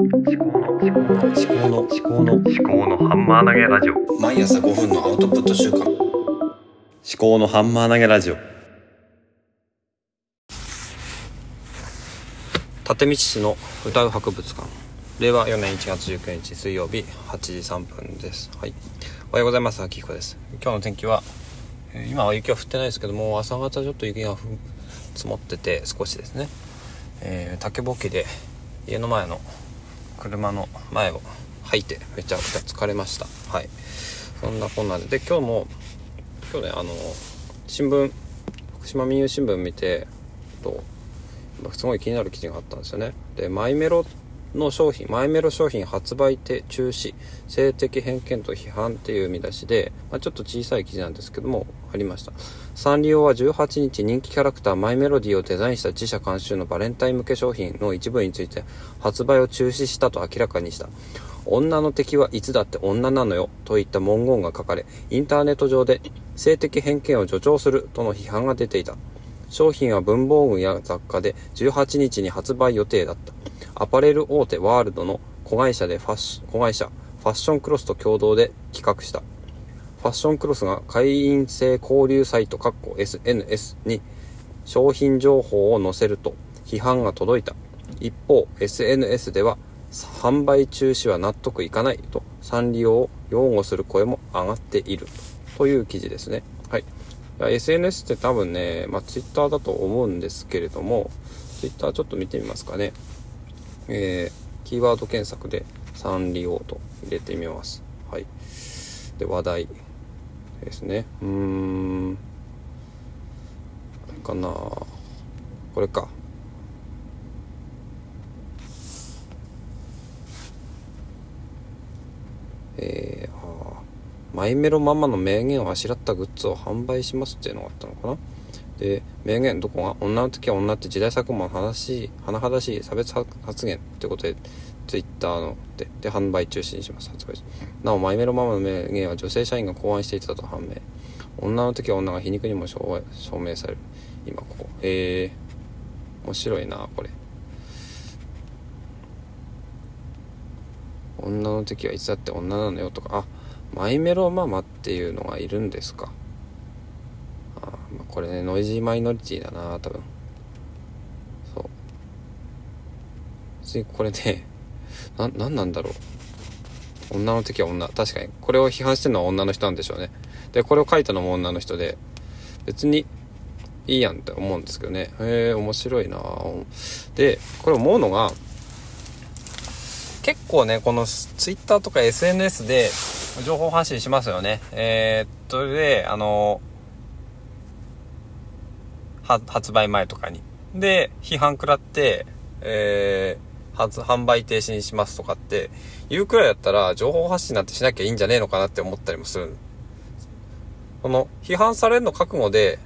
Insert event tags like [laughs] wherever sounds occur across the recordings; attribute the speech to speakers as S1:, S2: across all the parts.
S1: 思考の思考の思考の思考の思考のハンマー投げラジオ。
S2: 毎朝5分のアウトプット週間。
S1: 思考のハンマー投げラジオ。立道市の歌う博物館。令和4年1月19日水曜日8時3分です。はい。おはようございます秋彦です。今日の天気はえー今は雪は降ってないですけども朝方ちょっと雪がふ積もってて少しですね、えー竹ぼうきで家の前の車の前を吐いてめちゃくちゃ疲れました。はい。そんなこんなで。で今日も今日ねあの新聞福島民友新聞見てとすごい気になる記事があったんですよね。でマイメロの商品マイメロ商品発売手中止性的偏見と批判っていう見出しで、まあ、ちょっと小さい記事なんですけどもありました。サンリオは18日人気キャラクターマイメロディをデザインした自社監修のバレンタイン向け商品の一部について発売を中止したと明らかにした。女の敵はいつだって女なのよといった文言が書かれインターネット上で性的偏見を助長するとの批判が出ていた。商品は文房具や雑貨で18日に発売予定だった。アパレル大手ワールドの子会社でファッシ子会社ファッションクロスと共同で企画した。ファッションクロスが会員制交流サイト SNS に商品情報を載せると批判が届いた。一方 SNS では販売中止は納得いかないとサンリオを擁護する声も上がっている。という記事ですね。はい。SNS って多分ね、まあ、Twitter だと思うんですけれども Twitter ちょっと見てみますかね。えー、キーワード検索でサンリオと入れてみます。はい。で話題ですね。うーん。あれかな。これか。えー、あー。マイメロママの名言をあしらったグッズを販売しますっていうのがあったのかな。で名言どこが？女の時は女って時代錯誤の話甚だしい差別発言ってことでツイッターのでで販売中止にします。発売なおマイメロママの名言は女性社員が考案していたと判明。女の時は女が皮肉にも証明される。今ここ。へえ面白いなこれ。女の時はいつだって女なのよとか。あマイメロママっていうのがいるんですか。これねノイジーマイノリティだな多分。そう。別にこれね [laughs] な何なんだろう。女の時は女。確かに。これを批判してるのは女の人なんでしょうね。でこれを書いたのも女の人で別にいいやんって思うんですけどね。へえ面白いな。でこれ思うのが結構ねこの Twitter とか SNS で情報発信しますよね。えー、っとであのは発売前とかに。で批判食らってえー、発販売停止にしますとかって言うくらいだったら情報発信なんてしなきゃいいんじゃねえのかなって思ったりもする。この批判されるの覚悟で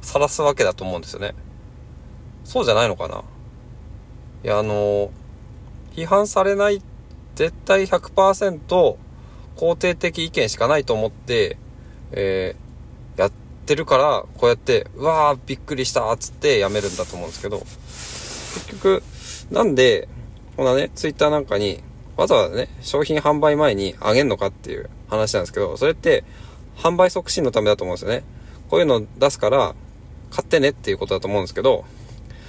S1: 晒すわけだと思うんですよね。そうじゃないのかな。いやあの批判されない絶対100%肯定的意見しかないと思って、えー、ってるからこうやってうわーびっくりしたっつってやめるんだと思うんですけど結局なんでこんなねツイッターなんかにわざわざね商品販売前にあげんのかっていう話なんですけどそれって販売促進のためだと思うんですよねこういうの出すから買ってねっていうことだと思うんですけど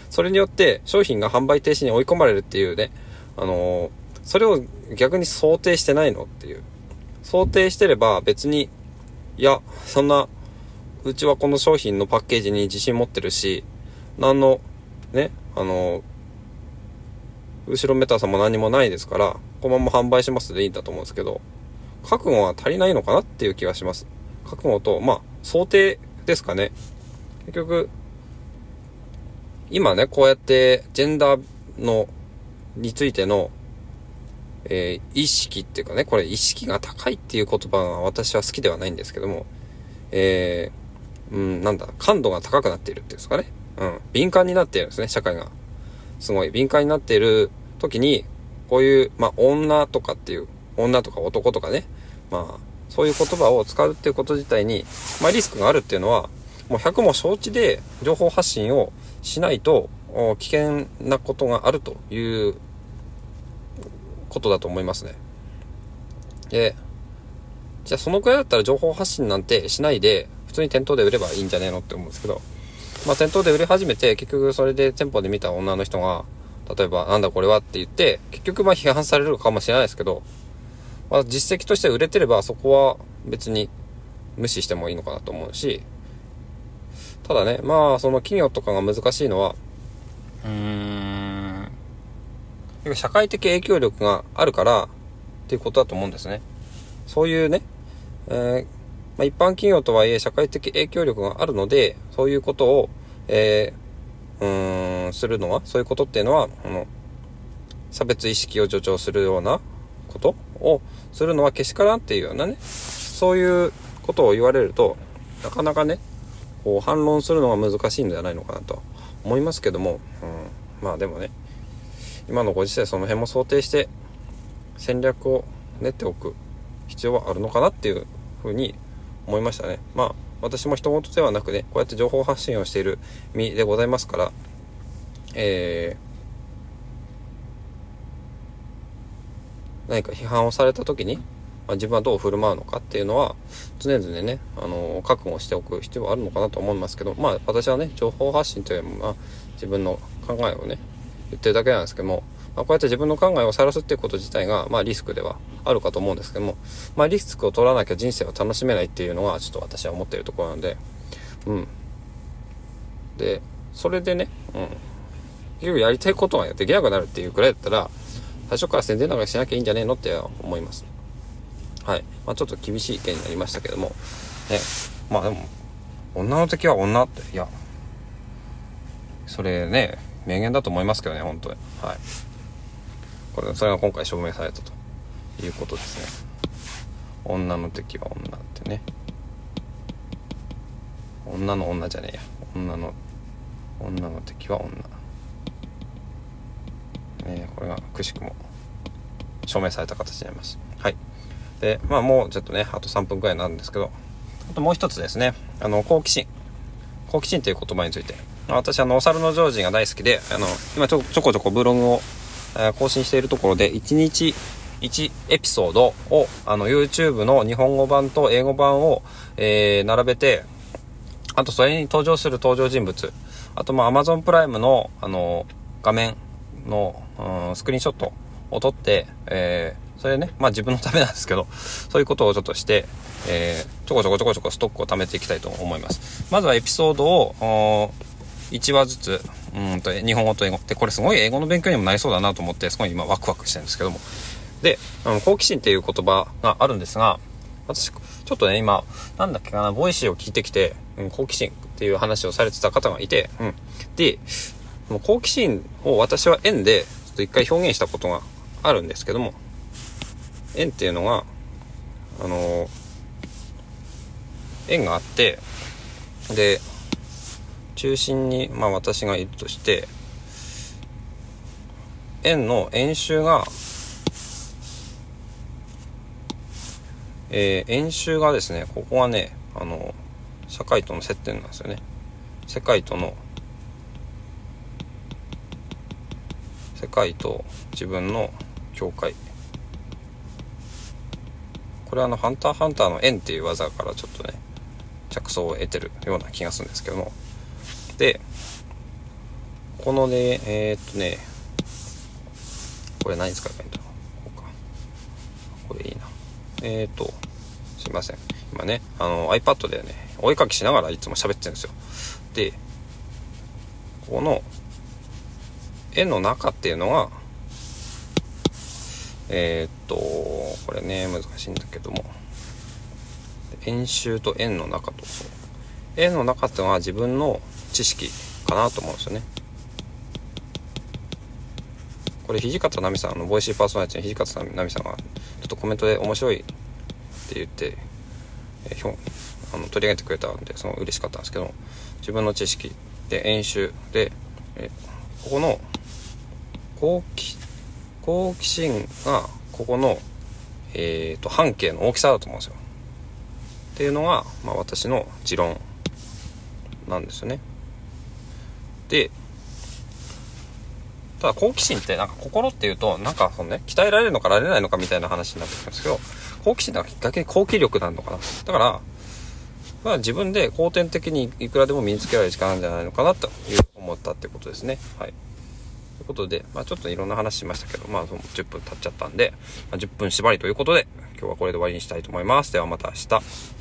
S1: それによって商品が販売停止に追い込まれるっていうねあのーそれを逆に想定してないのっていう。想定してれば別に、いや、そんな、うちはこの商品のパッケージに自信持ってるし、何の、ね、あの、後ろメタさも何もないですから、このまま販売しますでいいんだと思うんですけど、覚悟は足りないのかなっていう気がします。覚悟と、まあ、想定ですかね。結局、今ね、こうやって、ジェンダーの、についての、えー意識っていうかね、これ意識が高いっていう言葉が私は好きではないんですけども、えーうん、なんだ、感度が高くなっているっていうんですかね。うん、敏感になっているんですね、社会が。すごい敏感になっている時に、こういう、まあ、女とかっていう、女とか男とかね、まあ、そういう言葉を使うっていうこと自体に、まあ、リスクがあるっていうのは、もう100も承知で情報発信をしないと、危険なことがあるということだと思いますね。で、じゃあそのくらいだったら情報発信なんてしないで、通に店頭で売ればいいんじゃねえのって思うんですけど、まあ店頭で売り始めて、結局それで店舗で見た女の人が、例えばなんだこれはって言って、結局まあ批判されるかもしれないですけど、まあ実績として売れてればそこは別に無視してもいいのかなと思うし、ただね、まあその企業とかが難しいのは、うーん、社会的影響力があるからっていうことだと思うんですね。そういうね、えー、まあ、一般企業とはいえ社会的影響力があるので、そういうことを、えー、うーん、するのは、そういうことっていうのは、あの、差別意識を助長するようなことをするのはけしからんっていうようなね、そういうことを言われると、なかなかね、こう反論するのが難しいんじゃないのかなと思いますけども、うん、まあでもね、今のご時世その辺も想定して戦略を練っておく必要はあるのかなっていうふうに思いましたね。まあ私も人事ではなくね、こうやって情報発信をしている身でございますから、えー、何か批判をされた時に、まあ、自分はどう振る舞うのかっていうのは常々ね、あの覚悟しておく必要はあるのかなと思いますけど、まあ私はね、情報発信というのは自分の考えをね、言ってるだけなんですけども、まあ、こうやって自分の考えを晒すっていうこと自体が、まあリスクではあるかと思うんですけども、まあリスクを取らなきゃ人生を楽しめないっていうのがちょっと私は思っているところなんで、うん。で、それでね、うん。結局やりたいことができなくなるっていうくらいだったら、最初から宣伝なんかしなきゃいいんじゃねえのって思います。はい。まあちょっと厳しい意見になりましたけども、ね。まあでも、女の敵は女って、いや、それね、名言だと思いますけどね、本当に。はい。これ、それが今回証明されたということですね。女の敵は女ってね。女の女じゃねえや。女の、女の敵は女。ねこれがくしくも証明された形になります。はい。で、まあもうちょっとね、あと3分くらいなんですけど、あともう一つですね、あの、好奇心。好奇心という言葉について。私、あの、お猿のジョージが大好きで、あの、今ちょちょこちょこブログを更新しているところで、1日1エピソードを、あの、YouTube の日本語版と英語版を、えー、並べて、あとそれに登場する登場人物、あとまあ Amazon プライムの、あの、画面の、うん、スクリーンショットを撮って、えー、それね、まあ自分のためなんですけど、そういうことをちょっとして、えー、ちょこちょこちょこちょこストックを貯めていきたいと思います。まずはエピソードを、1話ずつ、うんと、日本語と英語って、これすごい英語の勉強にもなりそうだなと思って、すごい今ワクワクしてるんですけども。で、あの、好奇心っていう言葉があるんですが、私、ちょっとね、今、なんだっけかな、ボイシーを聞いてきて、うん、好奇心っていう話をされてた方がいて、うん。でも、好奇心を私は円で、ちょっと一回表現したことがあるんですけども、円っていうのが、あの円があって、で、中心に、まあ、私がいるとして円の円周が、えー、円周がですねここはねあの社会との接点なんですよね。世界との世界と自分の境界。これはあの「ハンターハンター」の円っていう技からちょっとね着想を得てるような気がするんですけども。で、このね、えー、っとね、これ何使えばいいんだろう。こうか。これいいな。えー、と、すいません。今ね、あの iPad でね、お絵かきしながらいつも喋ってるんですよ。で、この絵の中っていうのが、えー、っと、これね、難しいんだけども、円周と円の中と、円の中っていうのは自分の知識かなと思うんですよね。これ土方奈美さんあのボイシーパーソナリティの土方奈美さんがちょっとコメントで面白いって言って、えー、あの取り上げてくれたんでその嬉しかったんですけど自分の知識で演習で、え、ここの好奇好奇心がここの、えーと、半径の大きさだと思うんですよ。っていうのが、まあ、私の持論なんですよね。で、ただ好奇心ってなんか心っていうと、なんかそのね、鍛えられるのかなれないのかみたいな話になってくるんですけど、好奇心って逆に好奇力なのかな。だから、まあ自分で後天的にいくらでも身につけられる時間なんじゃないのかなという思ったってことですね。はい。ということで、まあちょっといろんな話しましたけど、まあ10分経っちゃったんで、まあ、10分縛りということで、今日はこれで終わりにしたいと思います。ではまた明日。